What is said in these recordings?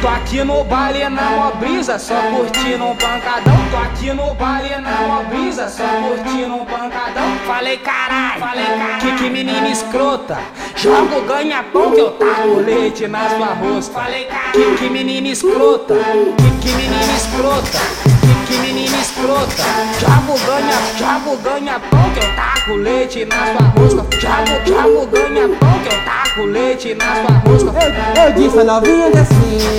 Tô aqui no baile na mó brisa, só curtindo um pancadão. Tô aqui no baile na mó brisa, só curtindo um pancadão. Falei carai, falei carai, que, que menina escrota. Jogo ganha-pão que eu taco leite na sua rosca. Falei carai, que, que menina escrota, que, que menina escrota. Que, que menina escrota, jogo ganha, jogo ganha pão que eu taco leite na sua rosca. Jogo, jogo ganha pão que eu taco leite na sua rosca. Eu, eu disse novinha desceu,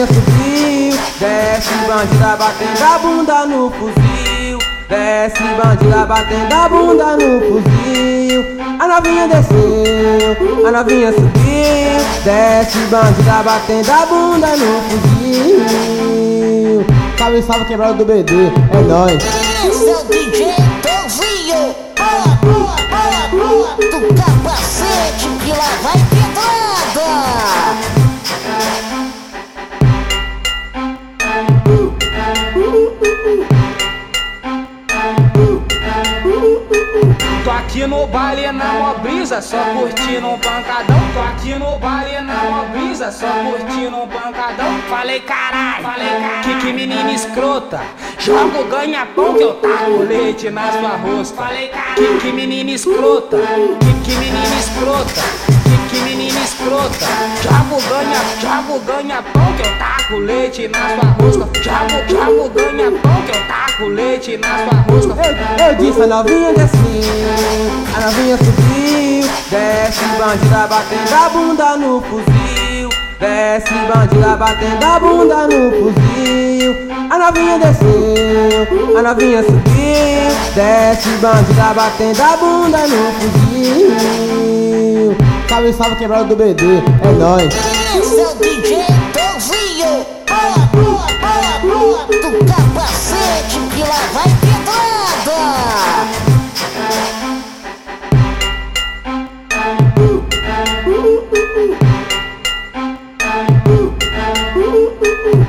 a novinha subiu, desce bandida batendo a bunda no fuzil, desce bandida batendo a bunda no fuzil. A novinha desceu, a novinha subiu, desce bandida batendo a bunda no fuzil. Salve, salve quebrado do BD, é nóis. Esse é o DJ Tovinho. Boa, boa, boa. Do capacete que lá vai pedrada. Aqui no baile na mó brisa, só curtindo um pancadão. Tô aqui no baile na mó brisa, só curtindo um pancadão. Falei carai, falei carai, que, que menina escrota. Jogo ganha-pão que eu taco leite na sua rosca. Falei carai, que, que menina escrota, que, que menina escrota. Que, que menina escrota. Jogo ganha, jogo ganha-pão que eu taco leite na sua rosca. Jogo, jogo ganha-pão que eu taco leite na sua rosca. Eu, eu disse a novinha desceu, a novinha subiu, desce bandida batendo a bunda no fuzil, desce bandida batendo a bunda no fuzil. A novinha desceu, a novinha subiu, desce bandida batendo a bunda no fuzil. Salve, salve quebrado do BD, é nóis. Esse é o DJ Tovinho.